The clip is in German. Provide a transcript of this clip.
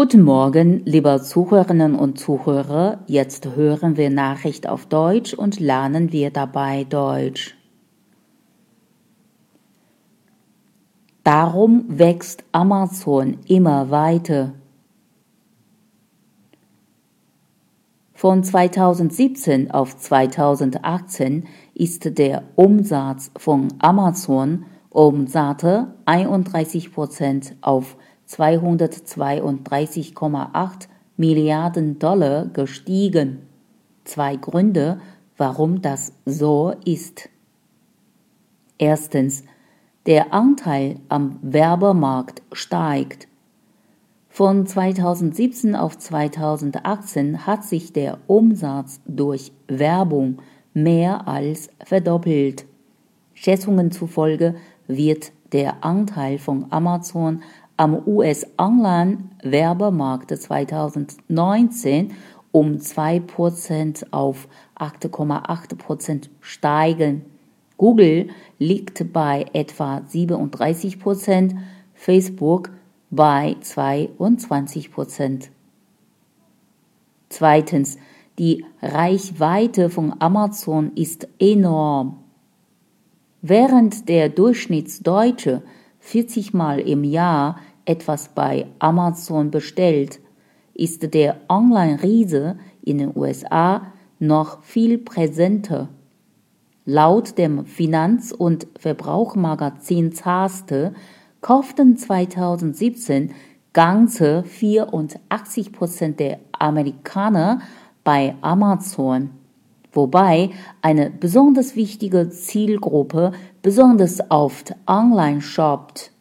Guten Morgen, liebe Zuhörerinnen und Zuhörer. Jetzt hören wir Nachricht auf Deutsch und lernen wir dabei Deutsch. Darum wächst Amazon immer weiter. Von 2017 auf 2018 ist der Umsatz von Amazon um satte 31 Prozent auf 232,8 Milliarden Dollar gestiegen. Zwei Gründe, warum das so ist. Erstens, der Anteil am Werbemarkt steigt. Von 2017 auf 2018 hat sich der Umsatz durch Werbung mehr als verdoppelt. Schätzungen zufolge wird der Anteil von Amazon am US-Online-Werbemarkt 2019 um 2% auf 8,8% steigen. Google liegt bei etwa 37%, Facebook bei 22 Prozent. Zweitens, die Reichweite von Amazon ist enorm. Während der Durchschnittsdeutsche 40 Mal im Jahr etwas bei Amazon bestellt, ist der Online-Riese in den USA noch viel präsenter. Laut dem Finanz- und Verbrauchmagazin Zaste kauften 2017 ganze 84 Prozent der Amerikaner bei Amazon, wobei eine besonders wichtige Zielgruppe besonders oft online shoppt.